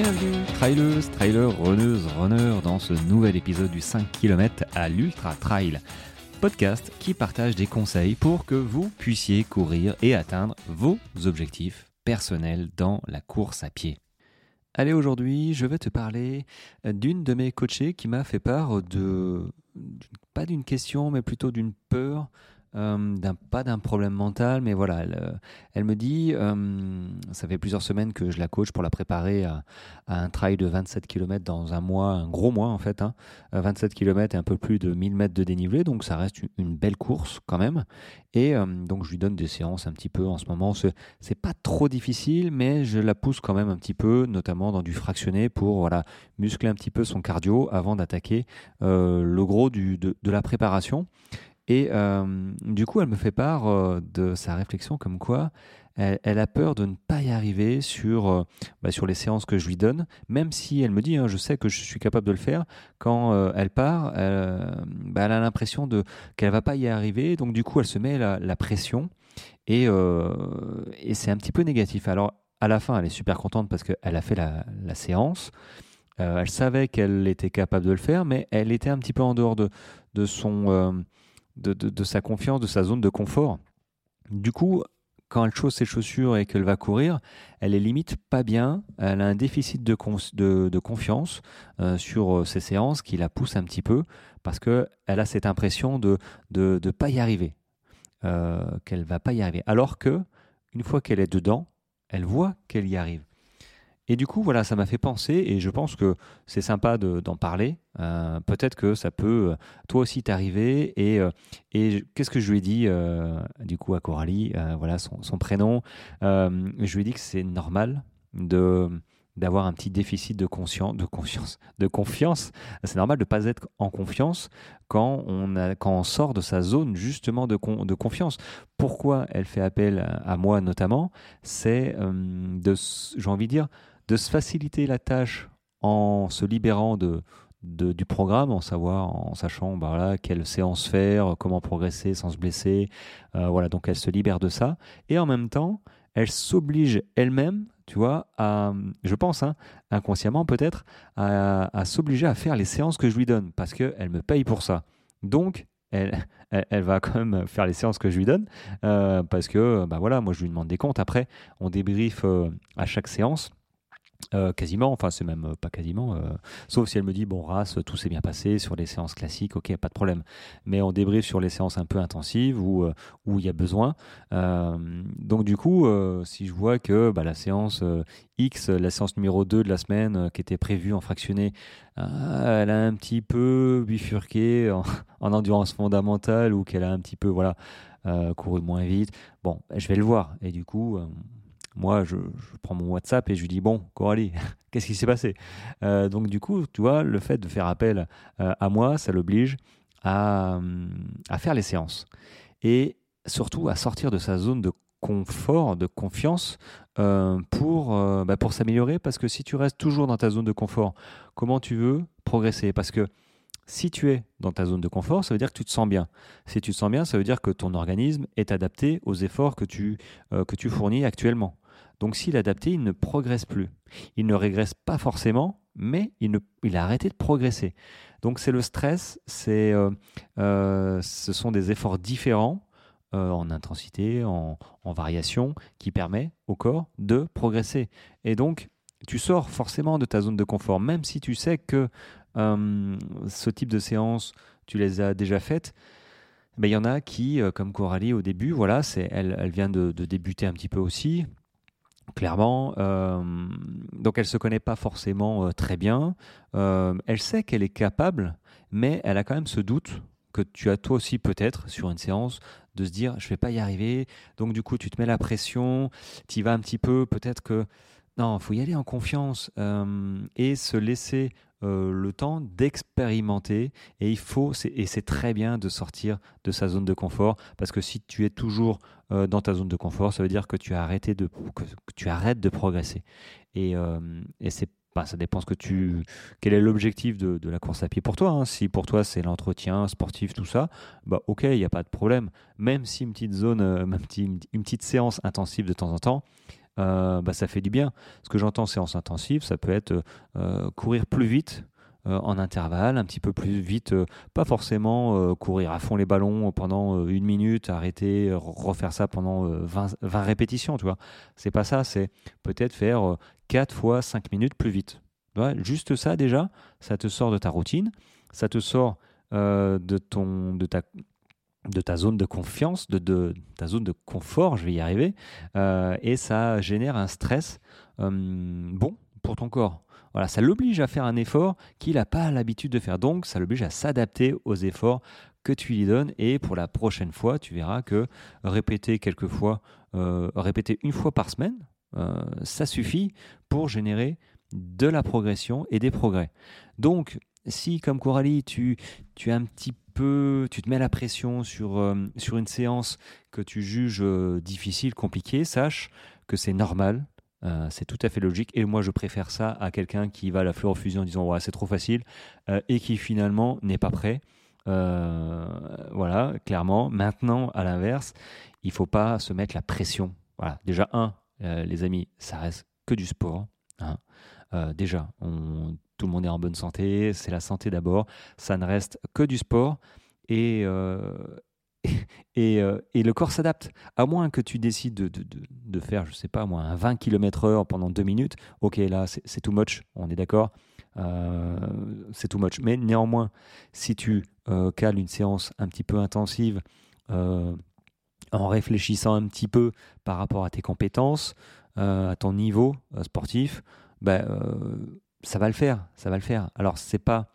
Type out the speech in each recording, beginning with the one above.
Bienvenue, trailers, trailers, runneuses, runners, dans ce nouvel épisode du 5 km à l'Ultra Trail. Podcast qui partage des conseils pour que vous puissiez courir et atteindre vos objectifs personnels dans la course à pied. Allez, aujourd'hui, je vais te parler d'une de mes coachées qui m'a fait part de, pas d'une question, mais plutôt d'une peur d'un, pas d'un problème mental, mais voilà, elle, euh, me dit, euh, ça fait plusieurs semaines que je la coach pour la préparer à, un trail de 27 km dans un mois, un gros mois en fait, hein, 27 km et un peu plus de 1000 mètres de dénivelé, donc ça reste une, belle course quand même. Et donc je lui donne des séances un petit peu en ce moment. C'est, pas trop difficile, mais je la pousse quand même un petit peu, notamment dans du fractionné pour voilà muscler un petit peu son cardio avant d'attaquer le gros du, de la préparation. Et euh, du coup, elle me fait part euh, de sa réflexion comme quoi elle, a peur de ne pas y arriver sur, euh, bah, sur les séances que je lui donne, même si elle me dit, hein, je sais que je suis capable de le faire, quand elle part, bah, elle a l'impression de qu'elle va pas y arriver, donc du coup, elle se met la, pression et, et c'est un petit peu négatif. Alors, à la fin, elle est super contente parce qu'elle a fait la, la séance. elle savait qu'elle était capable de le faire, mais elle était un petit peu en dehors de, de son de, sa confiance, de sa zone de confort. Du coup, quand elle chausse ses chaussures et qu'elle va courir, elle est limite pas bien. Elle a un déficit de, confiance euh, sur euh, ses séances qui la pousse un petit peu parce qu'elle a cette impression de ne pas y arriver, euh, qu'elle va pas y arriver. Alors que une fois qu'elle est dedans, elle voit qu'elle y arrive. Et du coup, voilà, ça m'a fait penser, et je pense que c'est sympa d'en parler. Euh, peut-être que ça peut, euh, toi aussi, t'arriver. Et, euh, et qu'est-ce que je lui ai dit, du coup, à Coralie, voilà son, son prénom. je lui ai dit que c'est normal d'avoir un petit déficit de, conscience, de confiance. De confiance. C'est normal de ne pas être en confiance quand on, a, quand on sort de sa zone justement de, de confiance. Pourquoi elle fait appel à, moi notamment C'est, de, j'ai envie de dire, de se faciliter la tâche en se libérant de, du programme, en savoir, en sachant bah, voilà, quelle séance faire, comment progresser sans se blesser. Euh, voilà, donc elle se libère de ça. Et en même temps, elle s'oblige elle-même, tu vois, à, je pense, hein, inconsciemment peut-être, à, s'obliger à faire les séances que je lui donne, parce qu'elle me paye pour ça. Donc, elle, va quand même faire les séances que je lui donne, euh, parce que, bah voilà, moi je lui demande des comptes. Après, on débriefe euh, à chaque séance. Euh, quasiment, enfin c'est même euh, pas quasiment, euh, sauf si elle me dit bon race tout s'est bien passé sur les séances classiques, ok pas de problème, mais on débriefe sur les séances un peu intensives où où il y a besoin. donc du coup, si je vois que bah, la séance X, la séance numéro 2 de la semaine qui était prévue en fractionné, elle a un petit peu bifurqué en, en endurance fondamentale ou qu'elle a un petit peu voilà couru moins vite, bon je vais le voir et du coup moi, je, prends mon WhatsApp et je lui dis Bon, Coralie, qu'est-ce qui s'est passé? Euh, Donc, du coup, tu vois, le fait de faire appel euh, à moi, ça l'oblige à, à, faire les séances. Et surtout à sortir de sa zone de confort, de confiance euh, pour, bah, pour s'améliorer. Parce que si tu restes toujours dans ta zone de confort, comment tu veux progresser? Parce que si tu es dans ta zone de confort, ça veut dire que tu te sens bien. Si tu te sens bien, ça veut dire que ton organisme est adapté aux efforts que tu, que tu fournis actuellement. Donc s'il est adapté, il ne progresse plus. Il ne régresse pas forcément, mais il, a arrêté de progresser. Donc c'est le stress, c'est, euh, euh, ce sont des efforts différents euh, en intensité, en, variation, qui permet au corps de progresser. Et donc tu sors forcément de ta zone de confort, même si tu sais que ce type de séance, tu les as déjà faites. Mais il y en a qui, comme Coralie au début, voilà, c'est, elle, elle vient de, débuter un petit peu aussi clairement. Euh, donc elle se connaît pas forcément euh, très bien. Euh, elle sait qu'elle est capable, mais elle a quand même ce doute que tu as toi aussi peut-être sur une séance de se dire je vais pas y arriver. Donc du coup tu te mets la pression, tu y vas un petit peu, peut-être que non, il faut y aller en confiance et se laisser euh, le temps d'expérimenter et il faut et c'est très bien de sortir de sa zone de confort parce que si tu es toujours euh, dans ta zone de confort ça veut dire que tu as arrêté de que, tu arrêtes de progresser et, euh, et c'est bah, ça dépend ce que tu quel est l'objectif de, de, la course à pied pour toi hein. si pour toi c'est l'entretien sportif tout ça bah ok il n'y a pas de problème même si une petite zone une petite séance intensive de temps en temps bah, ça fait du bien. Ce que j'entends séance intensive, ça peut être courir plus vite euh, en intervalle, un petit peu plus vite, euh, pas forcément euh, courir à fond les ballons pendant une minute, arrêter, refaire ça pendant 20, 20 répétitions, tu vois. C'est pas ça, c'est peut-être faire 4 fois 5 minutes plus vite. juste ça déjà, ça te sort de ta routine, ça te sort de, ton, de, ta, de ta zone de confiance, de, ta zone de confort, je vais y arriver, et ça génère un stress bon pour ton corps. Voilà, ça l'oblige à faire un effort qu'il n'a pas l'habitude de faire. Donc, ça l'oblige à s'adapter aux efforts que tu lui donnes. Et pour la prochaine fois, tu verras que répéter quelques fois, euh, répéter une fois par semaine, euh, ça suffit pour générer de la progression et des progrès. Donc, si comme Coralie, tu, tu un petit peu, tu te mets la pression sur, euh, sur une séance que tu juges difficile, compliquée, sache que c'est normal, euh, c'est tout à fait logique. Et moi, je préfère ça à quelqu'un qui va à la fusion en disant c'est trop facile euh, et qui finalement n'est pas prêt. Euh, voilà, clairement. Maintenant, à l'inverse, il faut pas se mettre la pression. Voilà, déjà, un, les amis, ça reste que du sport. Hein. déjà, tout le monde est en bonne santé, c'est la santé d'abord. Ça ne reste que du sport. Et, euh, et, le corps s'adapte. À moins que tu décides de, de, de, faire, je sais pas moi, un 20 km/h pendant deux minutes, ok, là, c'est too much, on est d'accord, euh, c'est too much. Mais néanmoins, si tu euh, cales une séance un petit peu intensive, en réfléchissant un petit peu par rapport à tes compétences, à ton niveau sportif, ben, ça va le faire, ça va le faire. Alors, c'est pas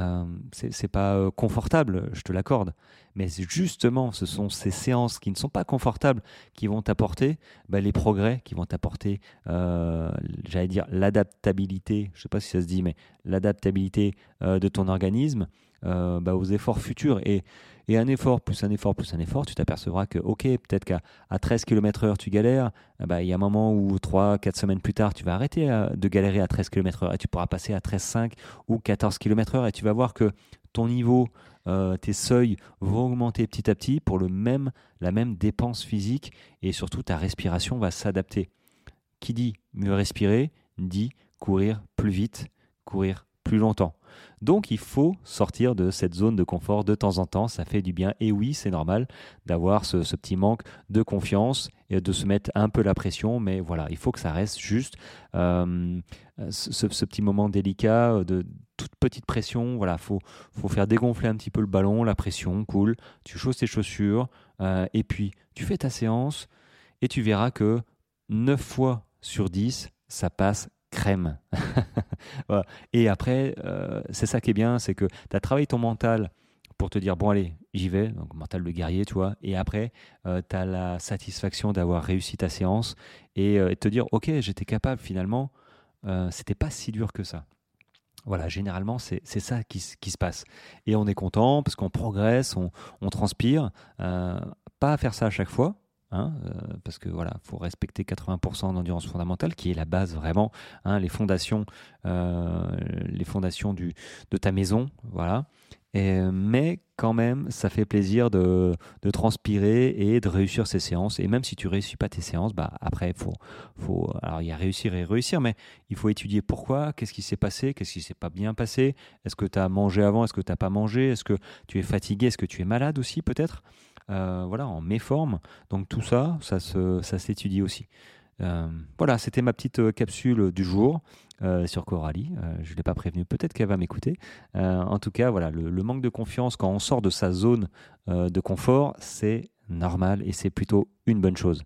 euh, c'est pas euh, confortable, je te l'accorde, mais justement, ce sont ces séances qui ne sont pas confortables qui vont t'apporter bah, les progrès, qui vont t'apporter, euh, j'allais dire, l'adaptabilité, je sais pas si ça se dit, mais l'adaptabilité de ton organisme bah, aux efforts futurs. Et et un effort plus un effort plus un effort, tu t'apercevras que, ok, peut-être qu'à à 13 km/h tu galères, eh ben, il y a un moment où 3-4 semaines plus tard, tu vas arrêter euh, de galérer à 13 km/h et tu pourras passer à 13,5 ou 14 km/h et tu vas voir que ton niveau, euh, tes seuils vont augmenter petit à petit pour le même, la même dépense physique et surtout ta respiration va s'adapter. Qui dit mieux respirer dit courir plus vite, courir plus longtemps. Donc il faut sortir de cette zone de confort de temps en temps, ça fait du bien. Et oui, c'est normal d'avoir ce, petit manque de confiance et de se mettre un peu la pression, mais voilà, il faut que ça reste juste euh, ce, petit moment délicat de toute petite pression. Voilà, faut, faut faire dégonfler un petit peu le ballon, la pression cool. Tu chausses tes chaussures euh, et puis tu fais ta séance et tu verras que 9 fois sur 10, ça passe crème. Et après, euh, c'est ça qui est bien, c'est que tu as travaillé ton mental pour te dire, bon allez, j'y vais, donc mental de guerrier, tu vois, et après, euh, tu as la satisfaction d'avoir réussi ta séance et, euh, te dire, ok, j'étais capable finalement, c'était pas si dur que ça. Voilà, généralement, c'est ça qui, se passe. Et on est content parce qu'on progresse, on, on transpire. pas à faire ça à chaque fois, Hein, euh, parce que voilà, faut respecter 80% d'endurance fondamentale, qui est la base vraiment, hein, les fondations, euh, les fondations du, de ta maison, voilà. Mais quand même, ça fait plaisir de, de, transpirer et de réussir ces séances. Et même si tu réussis pas tes séances, bah après, faut, faut, alors il y a réussir et réussir, mais il faut étudier pourquoi, qu'est-ce qui s'est passé, qu'est-ce qui s'est pas bien passé, est-ce que tu as mangé avant, est-ce que tu n'as pas mangé, est-ce que tu es fatigué, est-ce que tu es malade aussi peut-être. Euh, voilà, en méforme. Donc tout ça, ça, ça s'étudie aussi. Euh, voilà, c'était ma petite euh, capsule du jour sur Coralie. je ne l'ai pas prévenue, peut-être qu'elle va m'écouter. en tout cas, voilà, le, manque de confiance quand on sort de sa zone de confort, c'est normal et c'est plutôt une bonne chose.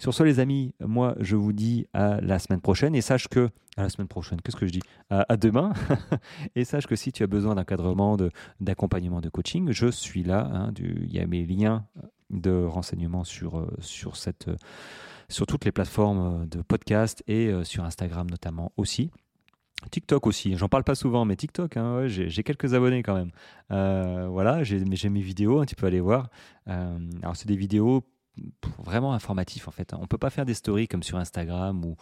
Sur ce, les amis, moi, je vous dis à la semaine prochaine et sache que. À la semaine prochaine, qu'est-ce que je dis? À, demain. et sache que si tu as besoin d'encadrement, d'accompagnement, de, coaching, je suis là. Hein, il y a mes liens de renseignement sur, euh, sur, toutes les plateformes de podcast et euh, sur Instagram notamment aussi. TikTok aussi, j'en parle pas souvent, mais TikTok, hein, j'ai quelques abonnés quand même. Euh, voilà, j'ai mes vidéos, hein, tu peux aller voir. alors c'est des vidéos vraiment informatif en fait. On peut pas faire des stories comme sur Instagram ou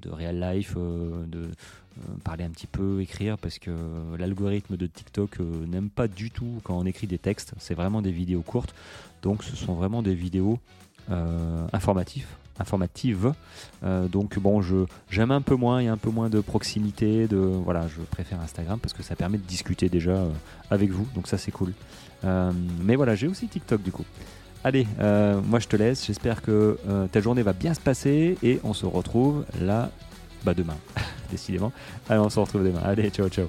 de real life, euh, de euh, parler un petit peu, écrire, parce que l'algorithme de TikTok euh, n'aime pas du tout quand on écrit des textes. C'est vraiment des vidéos courtes, donc ce sont vraiment des vidéos informatives informative. donc bon, je j'aime un peu moins, il y a un peu moins de proximité, de voilà, je préfère Instagram parce que ça permet de discuter déjà avec vous, donc ça c'est cool. mais voilà, j'ai aussi TikTok du coup. Allez, moi je te laisse. J'espère que ta journée va bien se passer et on se retrouve là, bah demain, décidément. Allez, on se retrouve demain. Allez, ciao, ciao.